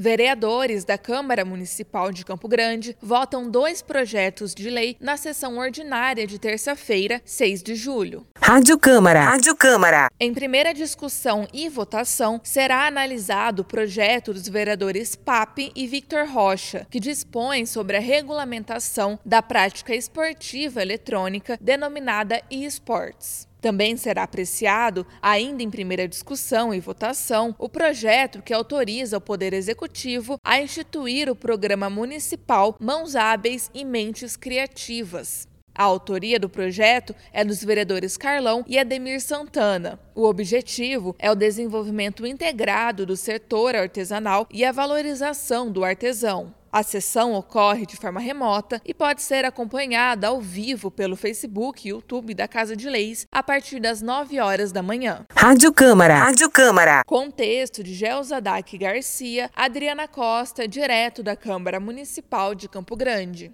Vereadores da Câmara Municipal de Campo Grande votam dois projetos de lei na sessão ordinária de terça-feira, 6 de julho. Rádio Câmara. Rádio Câmara. Em primeira discussão e votação, será analisado o projeto dos vereadores Pape e Victor Rocha, que dispõe sobre a regulamentação da prática esportiva eletrônica denominada e-sports. Também será apreciado, ainda em primeira discussão e votação, o projeto que autoriza o Poder Executivo a instituir o Programa Municipal Mãos Hábeis e Mentes Criativas. A autoria do projeto é dos vereadores Carlão e Ademir Santana. O objetivo é o desenvolvimento integrado do setor artesanal e a valorização do artesão. A sessão ocorre de forma remota e pode ser acompanhada ao vivo pelo Facebook e YouTube da Casa de Leis a partir das 9 horas da manhã. Rádio Câmara. Rádio Câmara. Contexto de Gelzadak Garcia, Adriana Costa, direto da Câmara Municipal de Campo Grande.